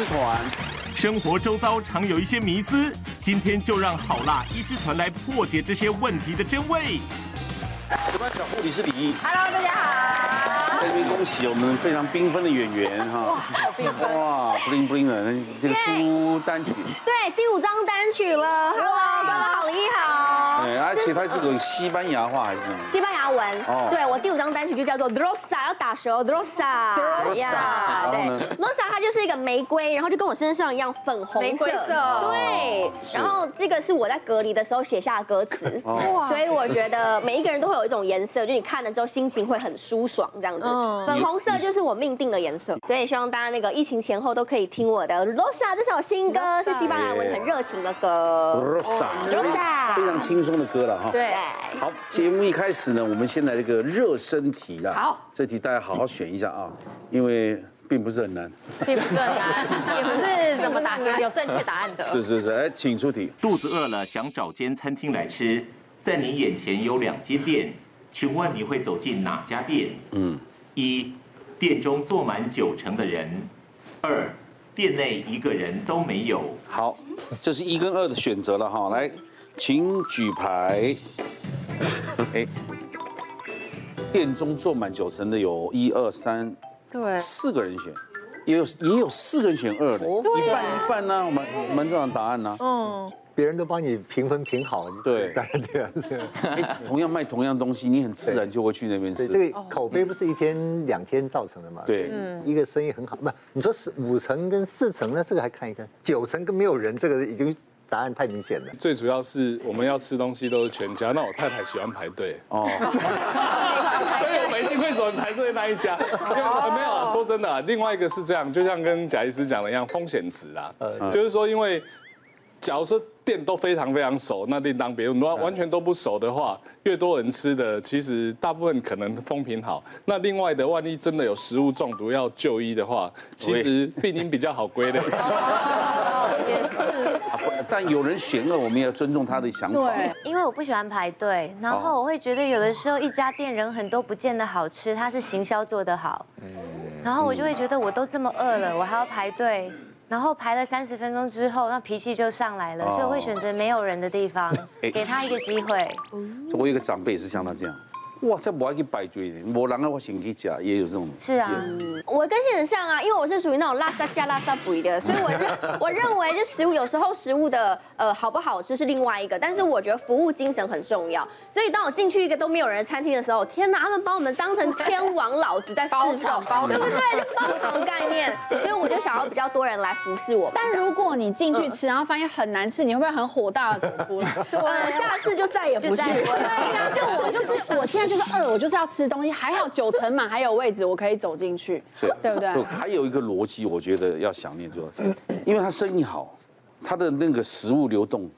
师团。生活周遭常有一些迷思，今天就让好辣医师团来破解这些问题的真伪。值班小护理师李毅，Hello，大家好。在这边恭喜我们非常缤纷的演员哈！哇，好缤纷！哇，bling bling 的这个出单曲，对，第五张单曲了。Hello，且它这个西班牙话还是什么？西班牙文。哦。对，我第五张单曲就叫做 Rosa，要打舌，Rosa。Rosa。对，Rosa 它就是一个玫瑰，然后就跟我身上一样粉红色。玫瑰色。对。然后这个是我在隔离的时候写下的歌词。哇。所以我觉得每一个人都会有一种颜色，就你看了之后心情会很舒爽，这样子。嗯。粉红色就是我命定的颜色，所以希望大家那个疫情前后都可以听我的 Rosa 这首新歌，是西班牙文很热情的歌。Rosa，Rosa，非常轻松的歌了哈。对。好，节目一开始呢，我们先来一个热身题啦。好，这题大家好好选一下啊，因为并不是很难，并不是很难，也不是什么答案有正确答案的。是是是，哎，请出题。肚子饿了，想找间餐厅来吃，在你眼前有两间店，请问你会走进哪家店？嗯。一，店中坐满九成的人；二，店内一个人都没有。好，这是一跟二的选择了哈。来，请举牌。哎，店中坐满九成的有一二三，对，四个人选，也有也有四个人选二的，一半一半呢。我们我们这种答案呢？嗯。别人都帮你评分评好，对，当然这样子。同样卖同样东西，你很自然就会去那边吃。这个口碑不是一天两天造成的嘛？对，一个生意很好，不，你说是五成跟四成，那这个还看一看，九成跟没有人，这个已经答案太明显了。最主要是我们要吃东西都是全家，那我太太喜欢排队哦，所以我们一定会选排队那一家。没有啊，说真的，另外一个是这样，就像跟贾医师讲的一样，风险值啊，就是说因为。假如说店都非常非常熟，那另当别论。如果完全都不熟的话，越多人吃的，其实大部分可能风评好。那另外的，万一真的有食物中毒要就医的话，其实病因比较好归类。但有人嫌恶，我们也要尊重他的想法。对，因为我不喜欢排队，然后我会觉得有的时候一家店人很多，不见得好吃，它是行销做得好。然后我就会觉得我都这么饿了，我还要排队。然后排了三十分钟之后，那脾气就上来了，所以我会选择没有人的地方，给他一个机会。我有一个长辈也是像他这样。哇，这不爱去排队的，我让我先去吃，也有这种。是啊，我跟现很像啊，因为我是属于那种拉萨加拉萨补的，所以我认我认为这食物有时候食物的呃好不好吃是另外一个，但是我觉得服务精神很重要。所以当我进去一个都没有人的餐厅的时候，天哪，他们把我们当成天王老子在包场，包场，对不对？包场概念，所以我就想要比较多人来服侍我。但如果你进去吃，然后发现很难吃，你会不会很火大的走出来？对，下次就再也不去了。对呀，就我就是我现在。就是饿，我就是要吃东西，还好九成满，还有位置，我可以走进去，是对不对？还有一个逻辑，我觉得要想念，就因为他生意好，他的那个食物流动。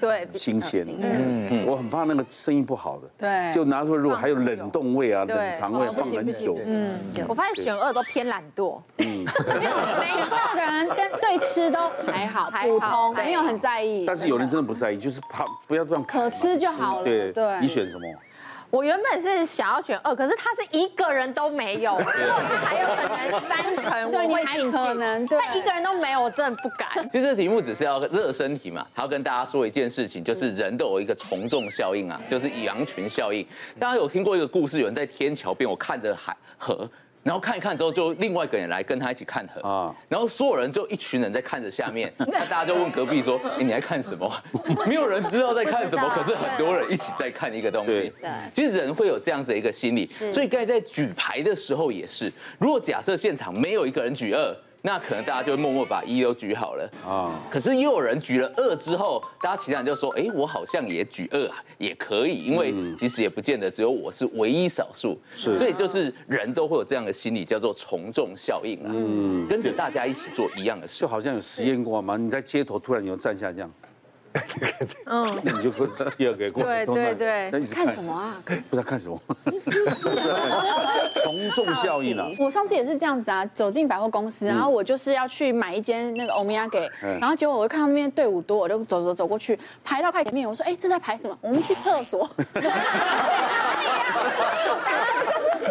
对，新鲜。嗯嗯，我很怕那个生意不好的。对，就拿出来，如果还有冷冻味啊、冷藏味，放很久。嗯，我发现选二都偏懒惰。嗯，没有，选二的人跟对吃都还好，普通，没有很在意。但是有人真的不在意，就是怕不要这样。可吃就好了。对对。你选什么？我原本是想要选二，可是他是一个人都没有，如果他还有可能三成，我会进去。可能，但一个人都没有，我真的不敢。其实这题目只是要热身题嘛，他要跟大家说一件事情，就是人都有一个从众效应啊，就是羊群效应。大家有听过一个故事，有人在天桥边，我看着海河。然后看一看之后，就另外一个人来跟他一起看河啊。然后所有人就一群人在看着下面，那大家就问隔壁说：“哎，你在看什么？” 没有人知道在看什么，可是很多人一起在看一个东西。对，其实人会有这样子一个心理，所以刚才在举牌的时候也是，如果假设现场没有一个人举二。那可能大家就会默默把一都举好了啊。可是又有人举了二之后，大家其他人就说：“哎，我好像也举二啊，也可以。”因为其实也不见得只有我是唯一少数，是。所以就是人都会有这样的心理，叫做从众效应啊。嗯，跟着大家一起做一样的事，就好像有实验过嘛。你在街头突然有站下这样。嗯 你就第二个过对对对，看什么啊？不知道看什么。从众效应啊！我上次也是这样子啊，走进百货公司，然后我就是要去买一间那个欧米亚给，然后结果我就看到那边队伍多，我就走走走过去，排到快前面，我说：“哎，这在排什么？我们去厕所。”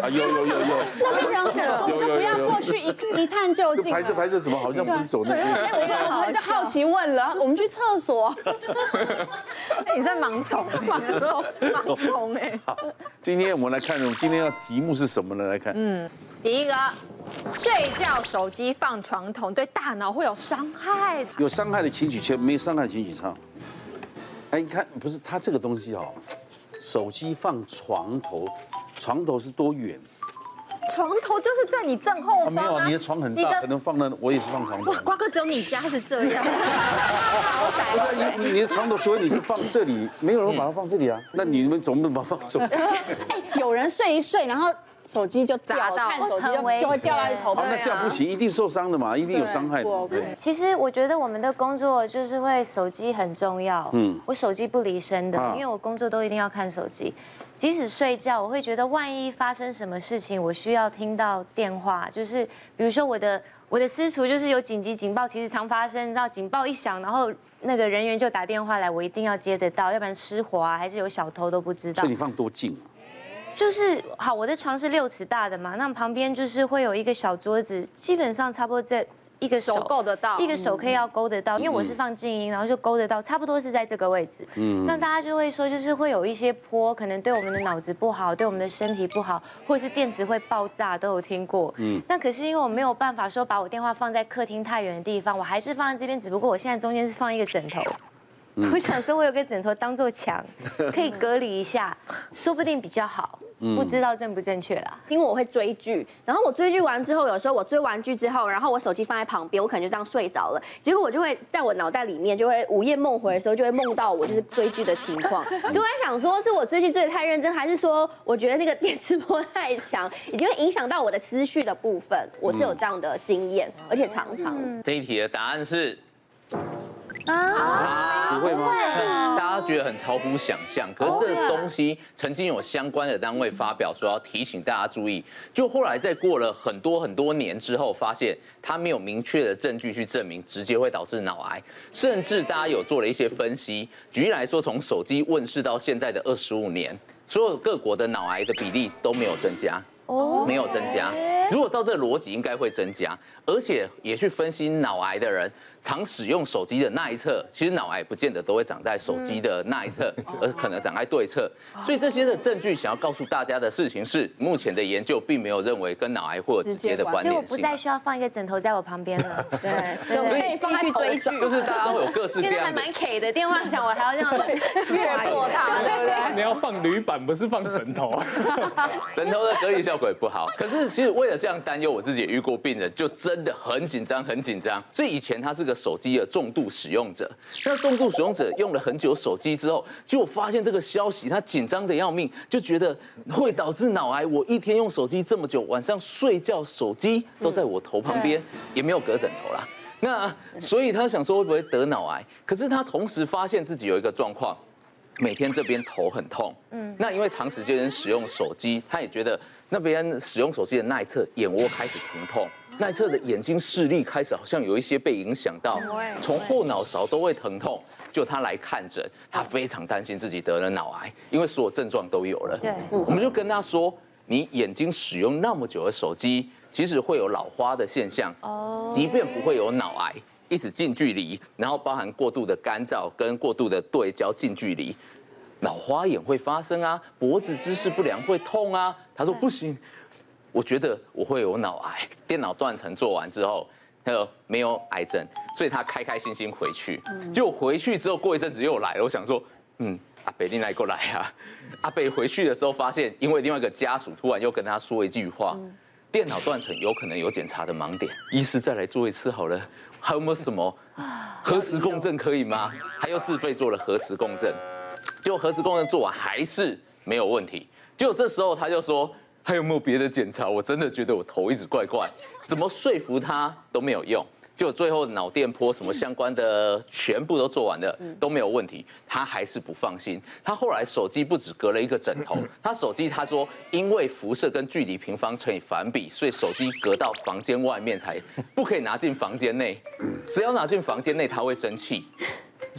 就是有有有有，那不然我们就不要过去一一探究竟。排着排着怎么好像不是走那边？我们就好奇问了，我们去厕所。你在盲从，盲从，盲从哎。好，今天我们来看，我们今天要题目是什么呢？来看，嗯，第一个，睡觉手机放床头对大脑会有伤害。有伤害的请举拳，没伤害的请举唱。哎，你看，不是它这个东西哦，手机放床头，床头是多远？床头就是在你正后方。没有，啊你的床很大，可能放那，我也是放床头。哇，瓜哥只有你家是这样。不是你，你的床头，除非你是放这里，没有人把它放这里啊。那你们总不能把它放这里？哎，有人睡一睡，然后。手机就砸到，看手机就就会掉在头上。那这样不行，一定受伤的嘛，一定有伤害的。对，其实我觉得我们的工作就是会手机很重要。嗯，我手机不离身的，因为我工作都一定要看手机。即使睡觉，我会觉得万一发生什么事情，我需要听到电话，就是比如说我的我的私厨就是有紧急警报，其实常发生，你知道警报一响，然后那个人员就打电话来，我一定要接得到，要不然失火啊，还是有小偷都不知道。所以你放多近？就是好，我的床是六尺大的嘛，那旁边就是会有一个小桌子，基本上差不多在一个手够得到，一个手可以要勾得到，因为我是放静音，然后就勾得到，差不多是在这个位置。嗯，那大家就会说，就是会有一些坡，可能对我们的脑子不好，对我们的身体不好，或者是电池会爆炸，都有听过。嗯，那可是因为我没有办法说把我电话放在客厅太远的地方，我还是放在这边，只不过我现在中间是放一个枕头。我想说，我有个枕头当做墙，可以隔离一下，说不定比较好。不知道正不正确啦。因为我会追剧，然后我追剧完之后，有时候我追完剧之后，然后我手机放在旁边，我可能就这样睡着了。结果我就会在我脑袋里面，就会午夜梦回的时候，就会梦到我就是追剧的情况。所以我在想说，是我追剧追的太认真，还是说我觉得那个电磁波太强，已经会影响到我的思绪的部分？我是有这样的经验，而且常常。这一题的答案是。啊，不会吗？大家觉得很超乎想象，可是这个东西曾经有相关的单位发表说要提醒大家注意，就后来在过了很多很多年之后，发现它没有明确的证据去证明直接会导致脑癌，甚至大家有做了一些分析。举例来说，从手机问世到现在的二十五年，所有各国的脑癌的比例都没有增加。哦，没有增加。如果照这个逻辑，应该会增加。而且也去分析脑癌的人常使用手机的那一侧，其实脑癌不见得都会长在手机的那一侧，而可能长在对侧。所以这些的证据想要告诉大家的事情是，目前的研究并没有认为跟脑癌会有直接的关联性。所以我不再需要放一个枕头在我旁边了。对，所以可以放去追剧。就是大家会有各式各样的。还蛮 K 的，电话响我还要这样 越过它，对不对？你要放铝板，不是放枕头。枕头的隔离效果也不好。可是其实为了这样担忧，我自己也遇过病人，就真的很紧张。很紧张，所以以前他是个手机的重度使用者。那重度使用者用了很久手机之后，结果发现这个消息，他紧张的要命，就觉得会导致脑癌。我一天用手机这么久，晚上睡觉手机都在我头旁边，也没有隔枕头啦。那所以他想说会不会得脑癌？可是他同时发现自己有一个状况，每天这边头很痛。嗯，那因为长时间使用手机，他也觉得那边使用手机的那一侧眼窝开始疼痛。那一侧的眼睛视力开始好像有一些被影响到，从后脑勺都会疼痛。就他来看诊，他非常担心自己得了脑癌，因为所有症状都有了。对，我们就跟他说，你眼睛使用那么久的手机，即使会有老花的现象。哦，即便不会有脑癌，一直近距离，然后包含过度的干燥跟过度的对焦近距离，老花眼会发生啊，脖子姿势不良会痛啊。他说不行。我觉得我会有脑癌，电脑断层做完之后，他说没有癌症，所以他开开心心回去。就回去之后，过一阵子又来了。我想说，嗯，阿北你来过来啊。阿北回去的时候，发现因为另外一个家属突然又跟他说一句话，电脑断层有可能有检查的盲点，医师再来做一次好了。还有没有什么核磁共振可以吗？他又自费做了核磁共振，结果核磁共振做完还是没有问题。结果这时候他就说。还有没有别的检查？我真的觉得我头一直怪怪，怎么说服他都没有用。就最后脑电波什么相关的全部都做完了，都没有问题，他还是不放心。他后来手机不止隔了一个枕头，他手机他说因为辐射跟距离平方乘以反比，所以手机隔到房间外面才不可以拿进房间内。只要拿进房间内，他会生气。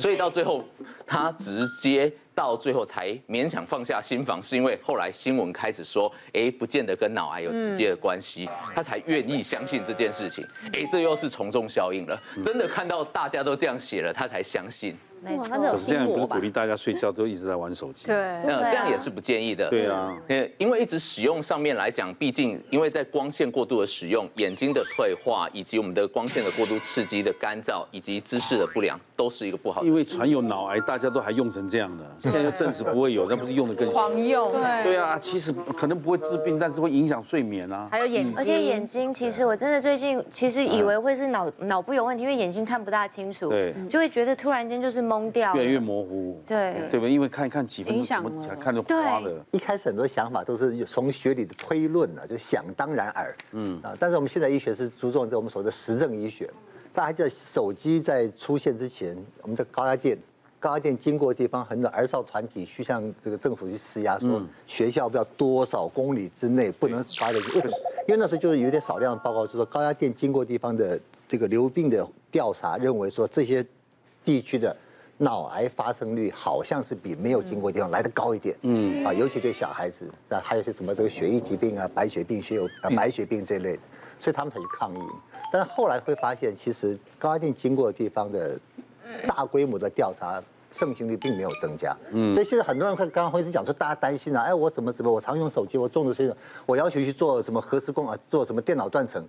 所以到最后。他直接到最后才勉强放下心防，是因为后来新闻开始说，哎，不见得跟脑癌有直接的关系，他才愿意相信这件事情。哎，这又是从众效应了，真的看到大家都这样写了，他才相信。没错，可是这样也不是鼓励大家睡觉都一直在玩手机。对，那这样也是不建议的。对啊，因为一直使用上面来讲，毕竟因为在光线过度的使用，眼睛的退化，以及我们的光线的过度刺激的干燥，以及姿势的不良，都是一个不好的。因为传有脑癌，大家都还用成这样的，现在又证实不会有，那不是用的更狂用？对，对啊，其实可能不会治病，但是会影响睡眠啊。还有眼睛，而且眼睛，其实我真的最近其实以为会是脑脑部有问题，因为眼睛看不大清楚，对，就会觉得突然间就是懵掉，越来越。模糊，对对吧？因为看一看几分钟，才看着花了。一开始很多想法都是从学理的推论啊，就想当然耳。嗯啊，但是我们现在医学是注重在我们所谓的实证医学。大家还记得手机在出现之前，我们的高压电，高压电经过的地方，很多儿少团体去向这个政府去施压，说学校不要多少公里之内不能发的。为什么？因为那时候就是有点少量的报告，就是说高压电经过地方的这个流病的调查，认为说这些地区的。脑癌发生率好像是比没有经过的地方来的高一点，嗯啊，尤其对小孩子，啊，还有些什么这个血液疾病啊、白血病、血友啊、白血病这一类的，所以他们才去抗议。但是后来会发现，其实高压电经过的地方的大规模的调查，盛行率并没有增加。嗯，所以现在很多人会刚刚会是讲说，大家担心啊，哎，我怎么怎么，我常用手机，我重度睡着，我要求去做什么核磁共啊，做什么电脑断层。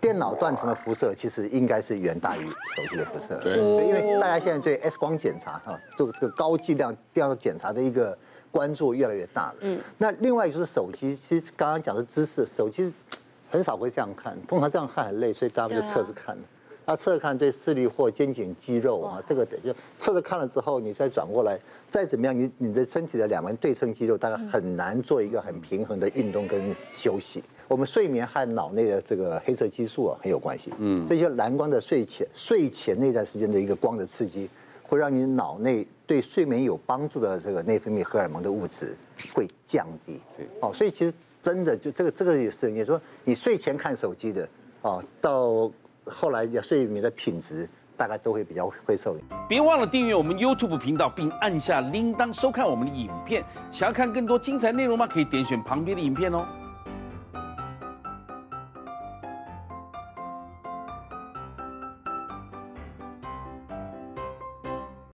电脑断层的辐射其实应该是远大于手机的辐射，对，因为大家现在对 X 光检查哈，这个这个高剂量电脑检查的一个关注越来越大了。嗯，那另外就是手机，其实刚刚讲的姿势，手机很少会这样看，通常这样看很累，所以大家就侧着看。那侧着看对视力或肩颈肌肉啊，这个得就侧着看了之后，你再转过来，再怎么样，你你的身体的两边对称肌肉大概很难做一个很平衡的运动跟休息。我们睡眠和脑内的这个黑色激素啊很有关系，嗯，所以就蓝光的睡前睡前那段时间的一个光的刺激，会让你脑内对睡眠有帮助的这个内分泌荷尔蒙的物质会降低，对，哦，所以其实真的就这个这个也是，你说你睡前看手机的，哦，到后来要睡眠的品质大概都会比较会受影响。别忘了订阅我们 YouTube 频道，并按下铃铛收看我们的影片。想要看更多精彩内容吗？可以点选旁边的影片哦。